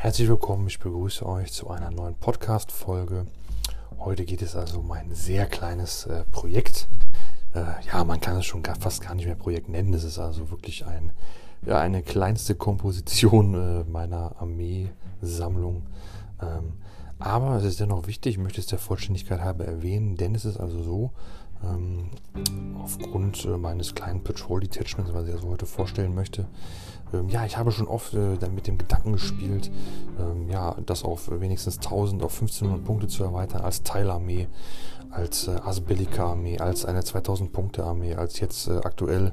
Herzlich willkommen, ich begrüße euch zu einer neuen Podcast-Folge. Heute geht es also um ein sehr kleines äh, Projekt. Äh, ja, man kann es schon gar, fast gar nicht mehr Projekt nennen. Es ist also wirklich ein, ja, eine kleinste Komposition äh, meiner Armeesammlung. Ähm, aber es ist dennoch wichtig, ich möchte es der Vollständigkeit halber erwähnen, denn es ist also so, ähm, aufgrund äh, meines kleinen Patrol Detachments, was ich also heute vorstellen möchte, ähm, ja, ich habe schon oft äh, dann mit dem Gedanken gespielt, ähm, ja, das auf wenigstens 1000, auf 1500 Punkte zu erweitern als Teilarmee, als äh, Asbellica-Armee, als eine 2000-Punkte-Armee, als jetzt äh, aktuell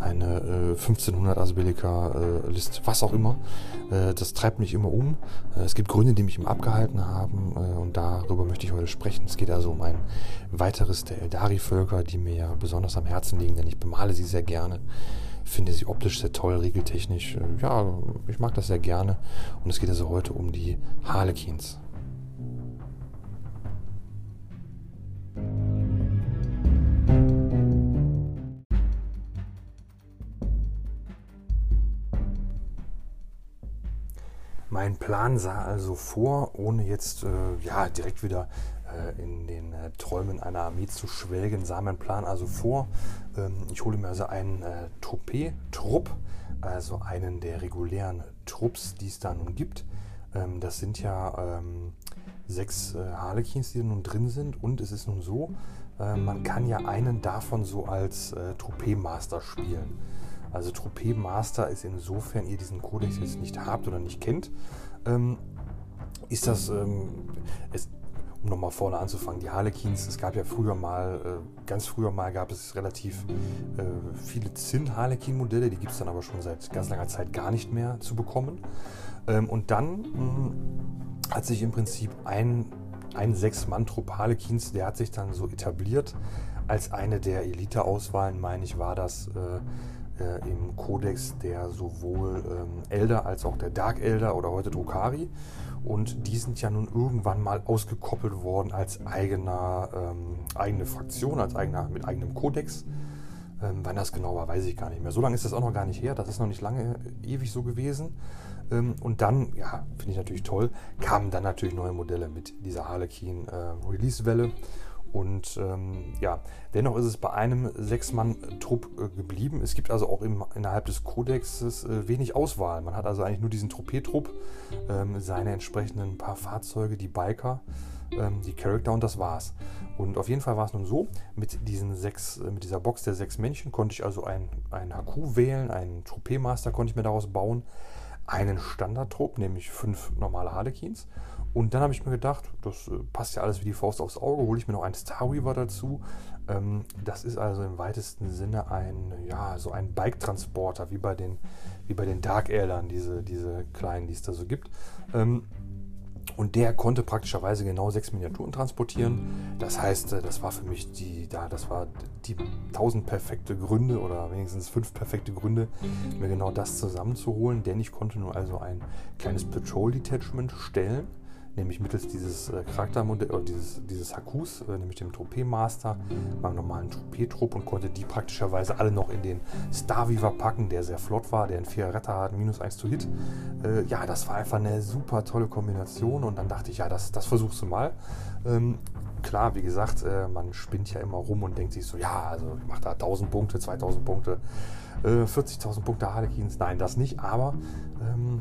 eine äh, 1500 Asbellica-List, was auch immer. Äh, das treibt mich immer um. Äh, es gibt Gründe, die mich immer abgehalten haben äh, und darüber möchte ich heute sprechen. Es geht also um ein weiteres der Eldari-Völker, die mir ja besonders am Herzen liegen, denn ich bemale sie sehr gerne finde sie optisch sehr toll, regeltechnisch. Äh, ja, ich mag das sehr gerne. Und es geht also heute um die Harlequins. Mein Plan sah also vor, ohne jetzt äh, ja, direkt wieder äh, in den äh, Träumen einer Armee zu schwelgen, sah mein Plan also vor. Ähm, ich hole mir also einen äh, Troupé-Trupp, also einen der regulären Trupps, die es da nun gibt. Ähm, das sind ja ähm, sechs äh, Harlequins, die nun drin sind. Und es ist nun so, äh, man kann ja einen davon so als äh, Troupé-Master spielen. Also Troupé-Master ist insofern ihr diesen Kodex jetzt nicht habt oder nicht kennt, ähm, ist das, ähm, es, um nochmal vorne anzufangen, die Harlequins, es gab ja früher mal, äh, ganz früher mal gab es relativ äh, viele Zinn-Harlequin-Modelle, die gibt es dann aber schon seit ganz langer Zeit gar nicht mehr zu bekommen. Ähm, und dann mh, hm, hat sich im Prinzip ein, ein Sechs-Mann-Trupp Harlequins, der hat sich dann so etabliert als eine der Elite-Auswahlen, meine ich, war das äh, äh, im Kodex der sowohl ähm, Elder als auch der Dark Elder oder heute Drukari. Und die sind ja nun irgendwann mal ausgekoppelt worden als eigener, ähm, eigene Fraktion, als eigener, mit eigenem Kodex. Ähm, wann das genau war, weiß ich gar nicht mehr. So lange ist das auch noch gar nicht her. Das ist noch nicht lange äh, ewig so gewesen. Ähm, und dann, ja, finde ich natürlich toll, kamen dann natürlich neue Modelle mit dieser Harlequin äh, Release-Welle. Und ähm, ja, dennoch ist es bei einem Sechs-Mann-Trupp äh, geblieben. Es gibt also auch im, innerhalb des Kodexes äh, wenig Auswahl. Man hat also eigentlich nur diesen Troupé-Trupp, ähm, seine entsprechenden paar Fahrzeuge, die Biker, ähm, die Charakter und das war's. Und auf jeden Fall war es nun so, mit, diesen sechs, äh, mit dieser Box der sechs Männchen konnte ich also einen, HQ wählen, einen Troupé-Master konnte ich mir daraus bauen, einen Standardtrupp, nämlich fünf normale Harlequins und dann habe ich mir gedacht, das äh, passt ja alles wie die Faust aufs Auge, hole ich mir noch einen Star Weaver dazu. Ähm, das ist also im weitesten Sinne ein, ja, so ein Bike-Transporter, wie bei den, wie bei den Dark Eldern, diese, diese kleinen, die es da so gibt. Und der konnte praktischerweise genau sechs Miniaturen transportieren. Das heißt, äh, das war für mich die, da, das war die tausend perfekte Gründe oder wenigstens fünf perfekte Gründe, mir genau das zusammenzuholen. Denn ich konnte nur also ein kleines Patrol Detachment stellen nämlich mittels dieses äh, Charaktermodell oder dieses, dieses Hakus, äh, nämlich dem Troupé Master, meinem normalen Troupé-Trupp und konnte die praktischerweise alle noch in den Star Weaver packen, der sehr flott war, der einen 4 Retter hat, minus 1 zu Hit. Äh, ja, das war einfach eine super tolle Kombination und dann dachte ich, ja, das, das versuchst du mal. Ähm, klar, wie gesagt, äh, man spinnt ja immer rum und denkt sich so, ja, also ich mache da 1000 Punkte, 2000 Punkte, 40.000 äh, Punkte Harlequins. Nein, das nicht, aber ähm,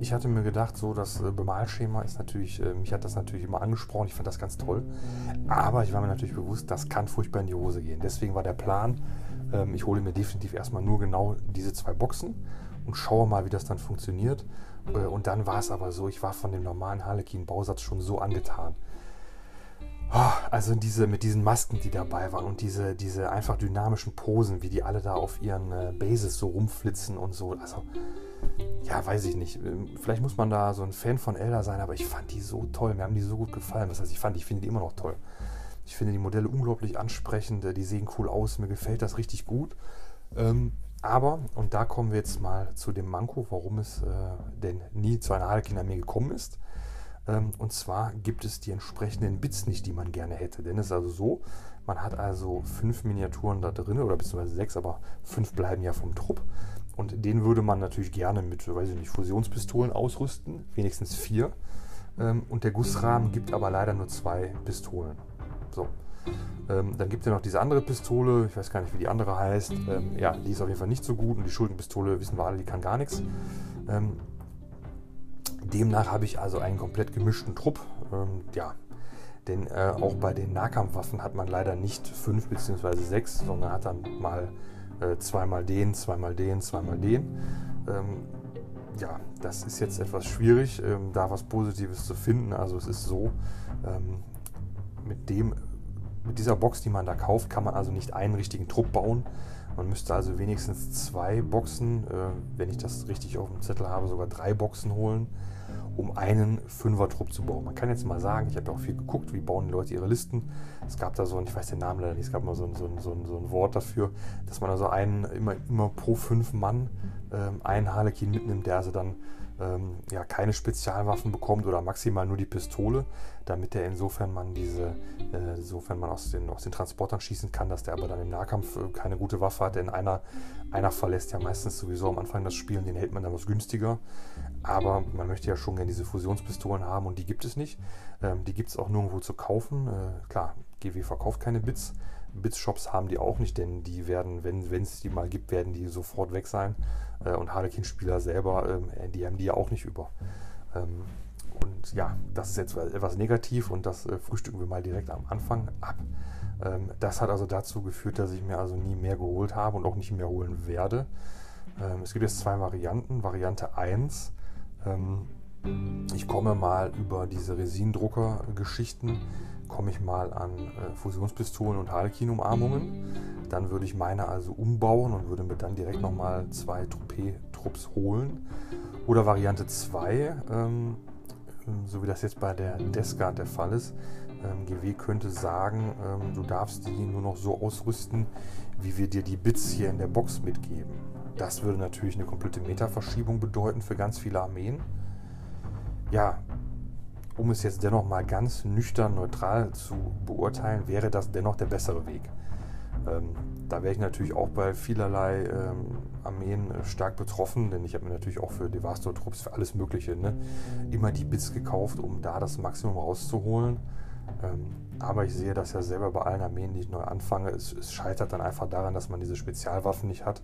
ich hatte mir gedacht, so das äh, Bemalschema ist natürlich, äh, mich hat das natürlich immer angesprochen, ich fand das ganz toll. Aber ich war mir natürlich bewusst, das kann furchtbar in die Hose gehen. Deswegen war der Plan, ähm, ich hole mir definitiv erstmal nur genau diese zwei Boxen und schaue mal, wie das dann funktioniert. Äh, und dann war es aber so, ich war von dem normalen Harlequin-Bausatz schon so angetan. Oh, also diese, mit diesen Masken, die dabei waren und diese, diese einfach dynamischen Posen, wie die alle da auf ihren äh, Bases so rumflitzen und so. Also ja, weiß ich nicht. Ähm, vielleicht muss man da so ein Fan von Elder sein, aber ich fand die so toll. Mir haben die so gut gefallen. Was heißt, ich fand, ich finde die immer noch toll. Ich finde die Modelle unglaublich ansprechend. Äh, die sehen cool aus. Mir gefällt das richtig gut. Ähm, aber, und da kommen wir jetzt mal zu dem Manko, warum es äh, denn nie zu einer Harlequin-Armee gekommen ist. Ähm, und zwar gibt es die entsprechenden Bits nicht, die man gerne hätte. Denn es ist also so, man hat also fünf Miniaturen da drin, oder beziehungsweise sechs, aber fünf bleiben ja vom Trupp. und den würde man natürlich gerne mit, weiß ich nicht, Fusionspistolen ausrüsten, wenigstens vier. Ähm, und der Gussrahmen gibt aber leider nur zwei Pistolen. So. Ähm, dann gibt es ja noch diese andere Pistole, ich weiß gar nicht, wie die andere heißt. Ähm, ja, die ist auf jeden Fall nicht so gut und die Schuldenpistole, wissen wir alle, die kann gar nichts. Demnach habe ich also einen komplett gemischten Trupp. Ähm, ja, denn äh, auch bei den Nahkampfwaffen hat man leider nicht fünf bzw. sechs, sondern hat dann mal äh, zweimal den, zweimal den, zweimal den. Ähm, ja, das ist jetzt etwas schwierig, ähm, da was Positives zu finden. Also es ist so, ähm, mit dem, mit dieser Box, die man da kauft, kann man also nicht einen richtigen Trupp bauen. Man müsste also wenigstens zwei Boxen, äh, wenn ich das richtig auf dem Zettel habe, sogar drei Boxen holen um einen Fünfer-Trupp zu bauen. Man kann jetzt mal sagen, ich habe ja auch viel geguckt, wie bauen die Leute ihre Listen. Es gab da so ein, ich weiß den Namen leider nicht, es gab mal so ein, so ein, so ein, so ein Wort dafür, dass man also einen immer, immer pro fünf Mann ähm, einen Harlekin mitnimmt, der also dann ähm, ja, keine Spezialwaffen bekommt oder maximal nur die Pistole, damit er insofern man diese, äh, insofern man aus den, aus den Transportern schießen kann, dass der aber dann im Nahkampf äh, keine gute Waffe hat, denn einer, einer verlässt ja meistens sowieso am Anfang das Spiel und den hält man dann was günstiger. Aber man möchte ja schon gerne diese Fusionspistolen haben und die gibt es nicht. Ähm, die gibt es auch nirgendwo zu kaufen. Äh, klar, GW verkauft keine Bits. Bits-Shops haben die auch nicht, denn die werden, wenn es die mal gibt, werden die sofort weg sein. Äh, und Harlequin-Spieler selber, ähm, äh, die haben die ja auch nicht über. Ähm, und ja, das ist jetzt etwas negativ und das äh, frühstücken wir mal direkt am Anfang ab. Ähm, das hat also dazu geführt, dass ich mir also nie mehr geholt habe und auch nicht mehr holen werde. Ähm, es gibt jetzt zwei Varianten. Variante 1. Ähm, ich komme mal über diese Resindrucker-Geschichten komme ich mal an äh, Fusionspistolen und Harlequin-Umarmungen. Dann würde ich meine also umbauen und würde mir dann direkt nochmal zwei Troupé-Trupps holen. Oder Variante 2, ähm, so wie das jetzt bei der Descard der Fall ist. Ähm, GW könnte sagen, ähm, du darfst die nur noch so ausrüsten, wie wir dir die Bits hier in der Box mitgeben. Das würde natürlich eine komplette Meta-Verschiebung bedeuten für ganz viele Armeen. Ja, um es jetzt dennoch mal ganz nüchtern, neutral zu beurteilen, wäre das dennoch der bessere Weg. Ähm, da wäre ich natürlich auch bei vielerlei ähm, Armeen äh, stark betroffen, denn ich habe mir natürlich auch für Devastor-Trupps, für alles Mögliche, ne, immer die Bits gekauft, um da das Maximum rauszuholen. Ähm, aber ich sehe das ja selber bei allen Armeen, die ich neu anfange. Es, es scheitert dann einfach daran, dass man diese Spezialwaffen nicht hat.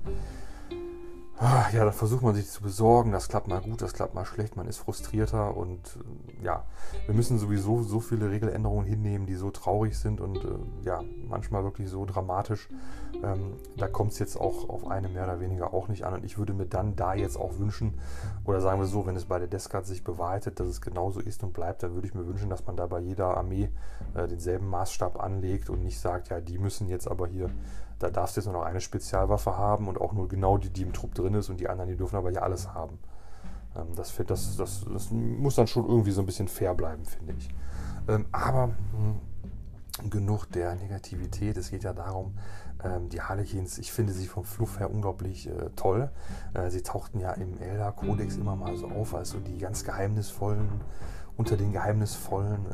Ah, ja, dann versucht man sich zu besorgen, das klappt mal gut, das klappt mal schlecht, man ist frustrierter und äh, ja, wir müssen sowieso so viele Regeländerungen hinnehmen, die so traurig sind und äh, ja, manchmal wirklich so dramatisch. Ähm, da kommt es jetzt auch auf eine mehr oder weniger auch nicht an und ich würde mir dann da jetzt auch wünschen, oder sagen wir so, wenn es bei der Descard sich bewahrheitet, dass es genauso ist und bleibt, dann würde ich mir wünschen, dass man da bei jeder Armee äh, denselben Maßstab anlegt und nicht sagt, ja, die müssen jetzt aber hier da darfst du jetzt nur noch eine Spezialwaffe haben und auch nur genau die, die im Trupp drin ist und die anderen, die dürfen aber ja alles haben. Ähm, das, das, das, das, muss dann schon irgendwie so ein bisschen fair bleiben, finde ich. Ähm, aber mh, hm, genug der Negativität. Es geht ja darum, ähm, die Harlequins, ich finde sie vom Fluff her unglaublich äh, toll. Äh, sie tauchten ja im Elder-Kodex immer mal so auf, als so die ganz geheimnisvollen, unter den geheimnisvollen.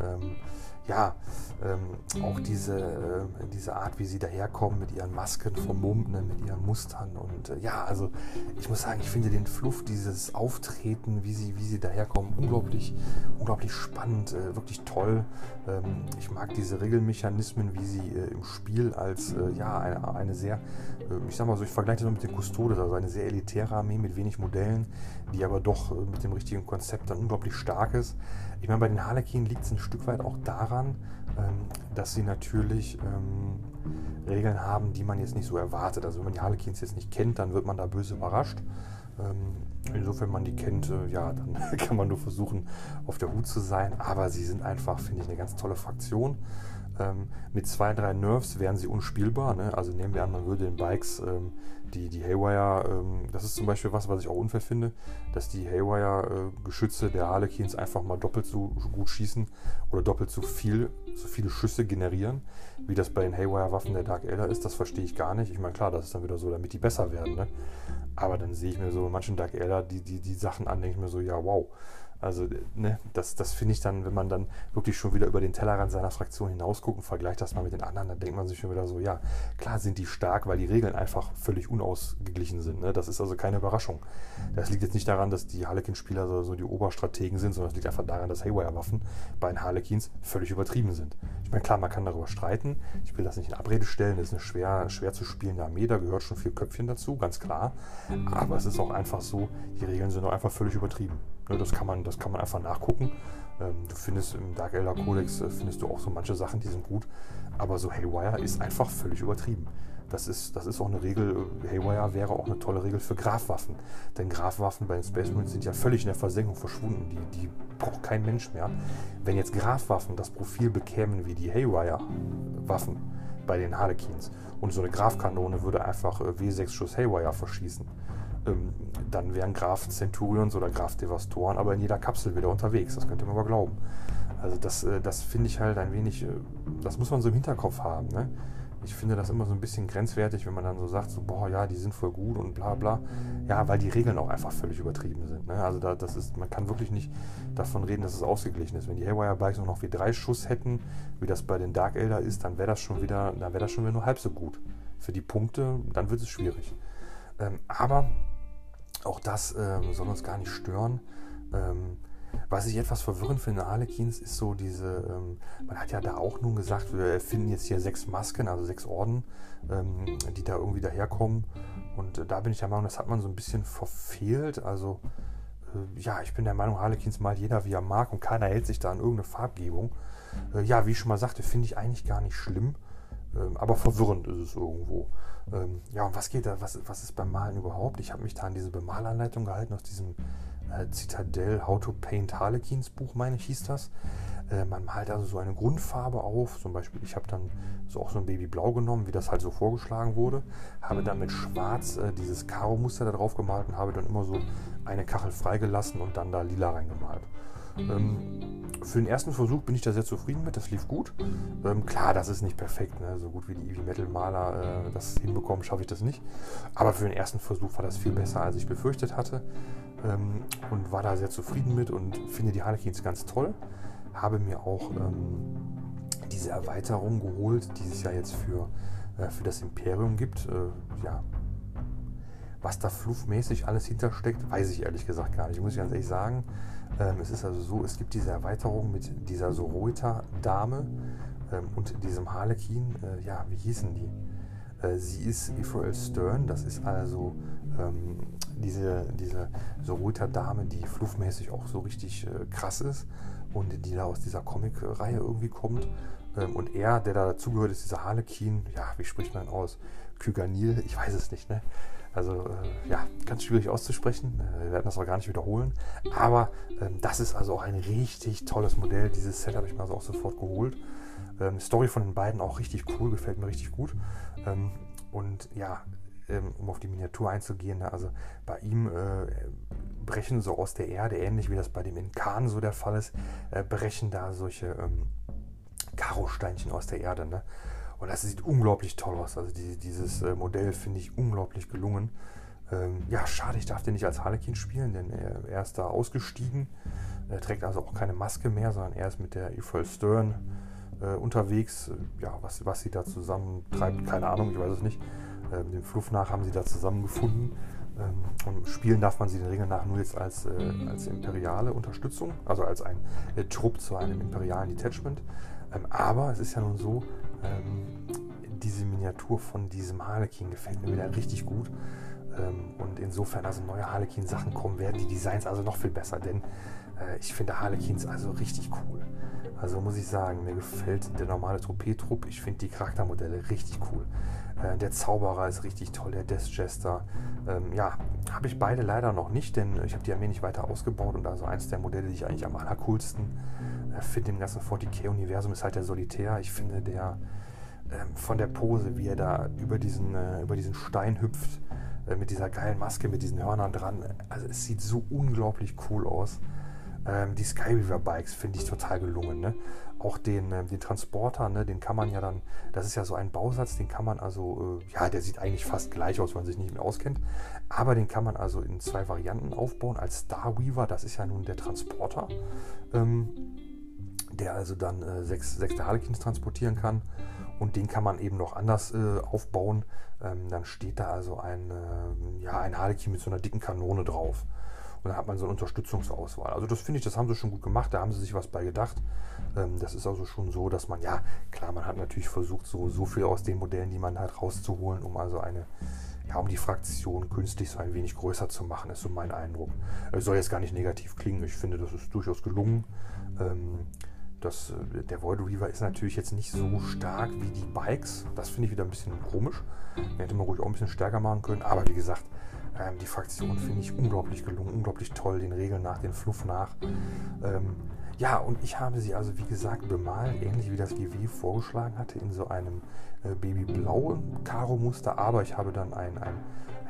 Ähm, ja, ähm, auch diese, äh, diese Art, wie sie daherkommen mit ihren Masken vom Mund, ne, mit ihren Mustern. Und äh, ja, also ich muss sagen, ich finde den Fluff, dieses Auftreten, wie sie, wie sie daherkommen, unglaublich, unglaublich spannend, äh, wirklich toll. Ähm, ich mag diese Regelmechanismen, wie sie äh, im Spiel als äh, ja, eine, eine sehr, äh, ich sag mal so, ich vergleiche das mit den Custodes, also eine sehr elitäre Armee mit wenig Modellen, die aber doch mit dem richtigen Konzept dann unglaublich stark ist. Ich meine, bei den Harlequinen liegt es ein Stück weit auch daran, ähm, dass sie natürlich ähm, Regeln haben, die man jetzt nicht so erwartet. Also wenn man die Harlequins jetzt nicht kennt, dann wird man da böse überrascht. Ähm, insofern man die kennt, äh, ja, dann kann man nur versuchen, auf der Hut zu sein. Aber sie sind einfach, finde ich, eine ganz tolle Fraktion. Ähm, mit zwei, drei Nerfs wären sie unspielbar. Ne? Also nehmen wir an, man würde den Bikes ähm, die, die Haywire, ähm, das ist zum Beispiel was, was ich auch unfair finde, dass die Haywire-Geschütze äh, der Harlequins einfach mal doppelt so gut schießen oder doppelt so viel, so viele Schüsse generieren, wie das bei den Haywire-Waffen der Dark Elder ist. Das verstehe ich gar nicht. Ich meine, klar, das ist dann wieder so, damit die besser werden. Ne? Aber dann sehe ich mir so manchen Dark Elder die, die, die Sachen an, denke ich mir so, ja, wow. Also, ne, das, das finde ich dann, wenn man dann wirklich schon wieder über den Tellerrand seiner Fraktion hinausguckt und vergleicht das mal mit den anderen, dann denkt man sich schon wieder so, ja, klar sind die stark, weil die Regeln einfach völlig unausgeglichen sind. Ne? Das ist also keine Überraschung. Das liegt jetzt nicht daran, dass die Harlequin-Spieler so, so, die Oberstrategen sind, sondern es liegt einfach daran, dass Haywire-Waffen bei den Harlequins völlig übertrieben sind. Ich meine, klar, man kann darüber streiten. Ich will das nicht in Abrede stellen. Das ist eine schwer, schwer zu spielende Armee, da gehört schon viel Köpfchen dazu, ganz klar. Aber es ist auch einfach so, die Regeln sind auch einfach völlig übertrieben. Ne, das, kann man, das kann man einfach nachgucken. Ähm, du findest im Dark Elder Codex äh, findest du auch so manche Sachen, die sind gut. Aber so Haywire ist einfach völlig übertrieben. Das ist, das ist auch eine Regel, äh, Haywire wäre auch eine tolle Regel für Grafwaffen. Denn Grafwaffen bei den Space Marines sind ja völlig in der Versenkung verschwunden. Die, die braucht kein Mensch mehr. Wenn jetzt Grafwaffen das Profil bekämen wie die Haywire-Waffen bei den Harlequins und so eine Grafkanone würde einfach äh, W6 Schuss Haywire verschießen, ähm, dann wären Graf Centurions oder Graf Devastoren aber in jeder Kapsel wieder unterwegs. Das könnte man aber glauben. Also das, äh, das finde ich halt ein wenig, äh, das muss man so im Hinterkopf haben. Ne? Ich finde das immer so ein bisschen grenzwertig, wenn man dann so sagt, so, boah, ja, die sind voll gut und bla bla. Ja, weil die Regeln auch einfach völlig übertrieben sind. Ne? Also da, das ist, man kann wirklich nicht davon reden, dass es ausgeglichen ist. Wenn die Haywire Bikes nur noch wie drei Schuss hätten, wie das bei den Dark Elder ist, dann wäre das schon wieder, dann wäre das schon wieder nur halb so gut. Für die Punkte, dann wird es schwierig. Ähm, aber auch das ähm, soll uns gar nicht stören. Ähm, was ich etwas verwirrend finde, Harlequins, ist so diese, ähm, man hat ja da auch nun gesagt, wir finden jetzt hier sechs Masken, also sechs Orden, ähm, die da irgendwie daherkommen. Und äh, da bin ich der Meinung, das hat man so ein bisschen verfehlt. Also, äh, ja, ich bin der Meinung, Harlequins malt jeder wie er mag und keiner hält sich da an irgendeine Farbgebung. Äh, ja, wie ich schon mal sagte, finde ich eigentlich gar nicht schlimm. Ähm, aber verwirrend ist es irgendwo. Ähm, ja, und was geht da? Was, was ist beim Malen überhaupt? Ich habe mich da an diese Bemalanleitung gehalten aus diesem äh, Citadel How to Paint Harlequins Buch, meine ich, hieß das. Äh, man malt also so eine Grundfarbe auf. Zum Beispiel, ich habe dann so auch so ein Babyblau genommen, wie das halt so vorgeschlagen wurde. Habe dann mit Schwarz äh, dieses Karo-Muster da drauf gemalt und habe dann immer so eine Kachel freigelassen und dann da lila reingemalt. Ähm, für den ersten Versuch bin ich da sehr zufrieden mit, das lief gut. Ähm, klar, das ist nicht perfekt, ne? so gut wie die Eevee Metal Maler äh, das hinbekommen, schaffe ich das nicht. Aber für den ersten Versuch war das viel besser, als ich befürchtet hatte. Ähm, und war da sehr zufrieden mit und finde die Harlequins ganz toll. Habe mir auch ähm, diese Erweiterung geholt, die es ja jetzt für, äh, für das Imperium gibt. Äh, ja, was da fluffmäßig alles hintersteckt, weiß ich ehrlich gesagt gar nicht, muss ich ganz ehrlich sagen. Ähm, es ist also so, es gibt diese Erweiterung mit dieser Soroita-Dame ähm, und diesem Harlekin. Äh, ja, wie hießen die? Äh, sie ist Ephrael Stern, das ist also ähm, diese, diese Soroita-Dame, die fluffmäßig auch so richtig äh, krass ist und die da aus dieser Comic-Reihe irgendwie kommt. Ähm, und er, der da dazugehört, ist dieser Harlekin, ja, wie spricht man aus? Kyganil, ich weiß es nicht, ne? Also äh, ja, ganz schwierig auszusprechen. Äh, wir werden das auch gar nicht wiederholen. Aber ähm, das ist also auch ein richtig tolles Modell. Dieses Set habe ich mir also auch sofort geholt. Ähm, Story von den beiden auch richtig cool, gefällt mir richtig gut. Ähm, und ja, ähm, um auf die Miniatur einzugehen, ne, also bei ihm äh, brechen so aus der Erde, ähnlich wie das bei dem Inkan so der Fall ist, äh, brechen da solche ähm, Karosteinchen aus der Erde. Ne? Und das sieht unglaublich toll aus. Also die, dieses äh, Modell finde ich unglaublich gelungen. Ähm, ja, schade, ich darf den nicht als Harlequin spielen, denn er, er ist da ausgestiegen. Er trägt also auch keine Maske mehr, sondern er ist mit der Eiffel Stern äh, unterwegs. Ja, was, was sie da zusammen treibt, keine Ahnung, ich weiß es nicht. Äh, dem Fluff nach haben sie da zusammengefunden. Ähm, und spielen darf man sie den Regeln nach nur jetzt als, äh, als imperiale Unterstützung, also als ein äh, Trupp zu einem imperialen Detachment. Ähm, aber es ist ja nun so, ähm, diese Miniatur von diesem Harlequin gefällt mir wieder richtig gut. Ähm, und insofern also neue Harlequin-Sachen kommen, werden die Designs also noch viel besser, denn äh, ich finde Harlequins also richtig cool. Also muss ich sagen, mir gefällt der normale Tropeetrupp. Ich finde die Charaktermodelle richtig cool. Äh, der Zauberer ist richtig toll, der Death Jester. Ähm, ja, habe ich beide leider noch nicht, denn ich habe die Armee nicht weiter ausgebaut und also eins der Modelle, die ich eigentlich am allercoolsten äh, finde im ganzen 40k-Universum, ist halt der Solitär. Ich finde der ähm, von der Pose, wie er da über diesen, äh, über diesen Stein hüpft, äh, mit dieser geilen Maske, mit diesen Hörnern dran. Also es sieht so unglaublich cool aus. Ähm, die Skyweaver Bikes finde ich total gelungen. Ne? Auch den, äh, den Transporter, ne? den kann man ja dann, das ist ja so ein Bausatz, den kann man also, äh, ja, der sieht eigentlich fast gleich aus, wenn man sich nicht mehr auskennt. Aber den kann man also in zwei Varianten aufbauen. Als Starweaver, das ist ja nun der Transporter, ähm, der also dann äh, sechs, sechs Harlequins transportieren kann. Und den kann man eben noch anders äh, aufbauen. Ähm, dann steht da also ein, äh, ja, ein Harlequin mit so einer dicken Kanone drauf. Und dann hat man so eine Unterstützungsauswahl. Also das finde ich, das haben sie schon gut gemacht, da haben sie sich was bei gedacht. Ähm, das ist also schon so, dass man, ja, klar, man hat natürlich versucht, so, so viel aus den Modellen, die man hat, rauszuholen, um also eine, ja, um die Fraktion künstlich so ein wenig größer zu machen, ist so mein Eindruck. Es soll jetzt gar nicht negativ klingen, ich finde, das ist durchaus gelungen. Ähm, das, äh, der Void Reaver ist natürlich jetzt nicht so stark wie die Bikes. Das finde ich wieder ein bisschen komisch. Hätte man ruhig auch ein bisschen stärker machen können. Aber wie gesagt, ähm, die Fraktion finde ich unglaublich gelungen, unglaublich toll, den Regeln nach, den Fluff nach. Ähm, ja, und ich habe sie also wie gesagt bemalt, ähnlich wie das GW vorgeschlagen hatte, in so einem äh, babyblauen Karo-Muster, aber ich habe dann ein, ein,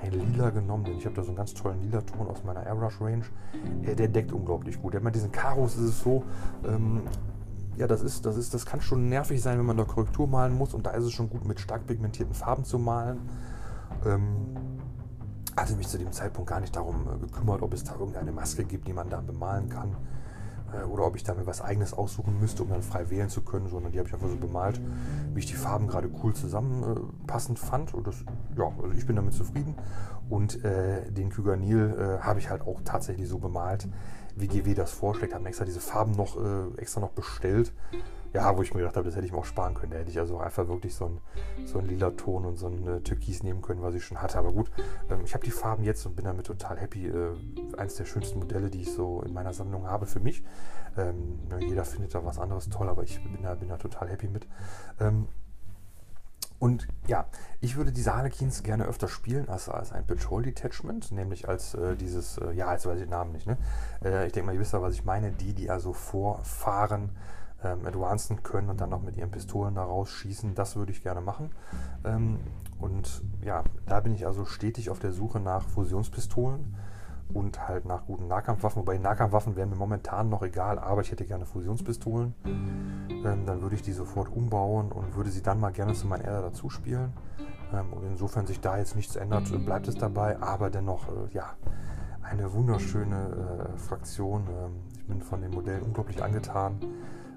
ein Lila genommen, denn ich habe da so einen ganz tollen lila Ton aus meiner Airbrush Range. Äh, der deckt unglaublich gut. Bei diesen Karos ist es so, ähm, ja, das ist, das ist, das kann schon nervig sein, wenn man da Korrektur malen muss und da ist es schon gut, mit stark pigmentierten Farben zu malen. Ähm, hatte mich zu dem Zeitpunkt gar nicht darum äh, gekümmert, ob es da irgendeine Maske gibt, die man da bemalen kann. Äh, oder ob ich da mir was eigenes aussuchen müsste, um dann frei wählen zu können, sondern die habe ich einfach so bemalt, wie ich die Farben gerade cool zusammenpassend äh, fand. Und das, ja, also ich bin damit zufrieden. Und äh, den Kyganil äh, habe ich halt auch tatsächlich so bemalt, wie GW das vorschlägt. Haben extra diese Farben noch äh, extra noch bestellt ja, wo ich mir gedacht habe, das hätte ich mir auch sparen können. Da hätte ich also einfach wirklich so einen, so einen lila Ton und so ein äh, Türkis nehmen können, was ich schon hatte. Aber gut, ähm, ich habe die Farben jetzt und bin damit total happy. Äh, eines der schönsten Modelle, die ich so in meiner Sammlung habe für mich. Ähm, jeder findet da was anderes toll, aber ich bin da, bin da total happy mit. Ähm, und ja, ich würde diese Harlequins gerne öfter spielen als, als ein Patrol Detachment, nämlich als äh, dieses, äh, ja, jetzt weiß ich den Namen nicht, ne? Äh, ich denke mal, ihr wisst ja, was ich meine, die, die also vorfahren ähm, advancen können und dann noch mit ihren Pistolen da rausschießen. Das würde ich gerne machen. Ähm, und ja, da bin ich also stetig auf der Suche nach Fusionspistolen und halt nach guten Nahkampfwaffen. Wobei Nahkampfwaffen wären mir momentan noch egal, aber ich hätte gerne Fusionspistolen. Ähm, dann würde ich die sofort umbauen und würde sie dann mal gerne zu meinem Erde dazu spielen. Ähm, und insofern sich da jetzt nichts ändert, bleibt es dabei. Aber dennoch, äh, ja, eine wunderschöne äh, Fraktion. Ähm, ich bin von dem Modell unglaublich angetan.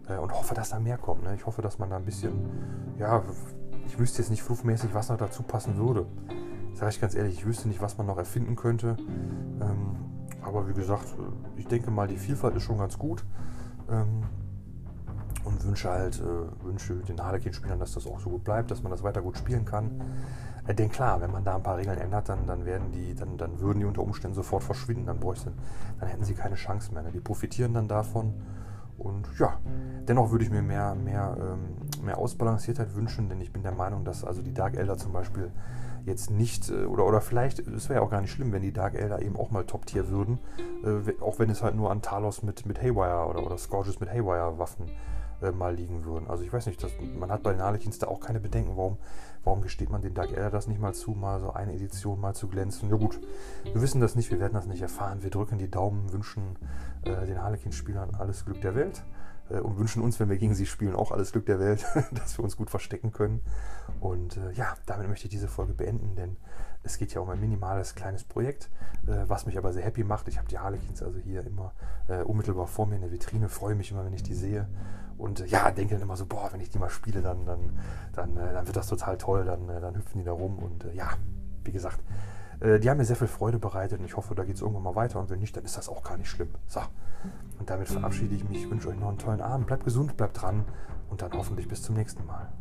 Äh, und hoffe, dass da mehr kommt. Ne? Ich hoffe, dass man da ein bisschen, ja, ich wüsste jetzt nicht fluffmäßig, was noch dazu passen würde. Sage ich ganz ehrlich, ich wüsste nicht, was man noch erfinden könnte. Ähm, aber wie gesagt, äh, ich denke mal, die Vielfalt ist schon ganz gut. Ähm, und wünsche halt, äh, wünsche den Harlequin-Spielern, dass das auch so gut bleibt, dass man das weiter gut spielen kann. Äh, denn klar, wenn man da ein paar Regeln ändert, dann, dann werden die, dann, dann würden die unter Umständen sofort verschwinden. Dann bräuchten, dann hätten sie keine Chance mehr. Ne? Die profitieren dann davon und ja, dennoch würde ich mir mehr, mehr, ähm, mehr Ausbalanciertheit wünschen, denn ich bin der Meinung, dass also die Dark Elder zum Beispiel jetzt nicht, äh, oder, oder vielleicht, es wäre ja auch gar nicht schlimm, wenn die Dark Elder eben auch mal Top-Tier würden, äh, auch wenn es halt nur an Talos mit, mit Haywire oder, oder Scourges mit Haywire-Waffen äh, mal liegen würden. Also ich weiß nicht, das, man hat bei den Harlequins da auch keine Bedenken. Warum, warum gesteht man den Dark Elder das nicht mal zu, mal so eine Edition mal zu glänzen? Ja gut, wir wissen das nicht, wir werden das nicht erfahren. Wir drücken die Daumen, wünschen äh, den Harlequin-Spielern alles Glück der Welt und wünschen uns, wenn wir gegen sie spielen, auch alles Glück der Welt, dass wir uns gut verstecken können. Und äh, ja, damit möchte ich diese Folge beenden, denn es geht ja um ein minimales kleines Projekt, äh, was mich aber sehr happy macht. Ich habe die Harlequins also hier immer äh, unmittelbar vor mir in der Vitrine, freue mich immer, wenn ich die sehe. Und äh, ja, denke dann immer so, boah, wenn ich die mal spiele, dann, dann, dann, äh, dann wird das total toll, dann, dann hüpfen die da rum. Und ja, wie gesagt, die haben mir sehr viel Freude bereitet und ich hoffe, da geht es irgendwann mal weiter. Und wenn nicht, dann ist das auch gar nicht schlimm. So, und damit verabschiede ich mich, wünsche euch noch einen tollen Abend, bleibt gesund, bleibt dran und dann hoffentlich bis zum nächsten Mal.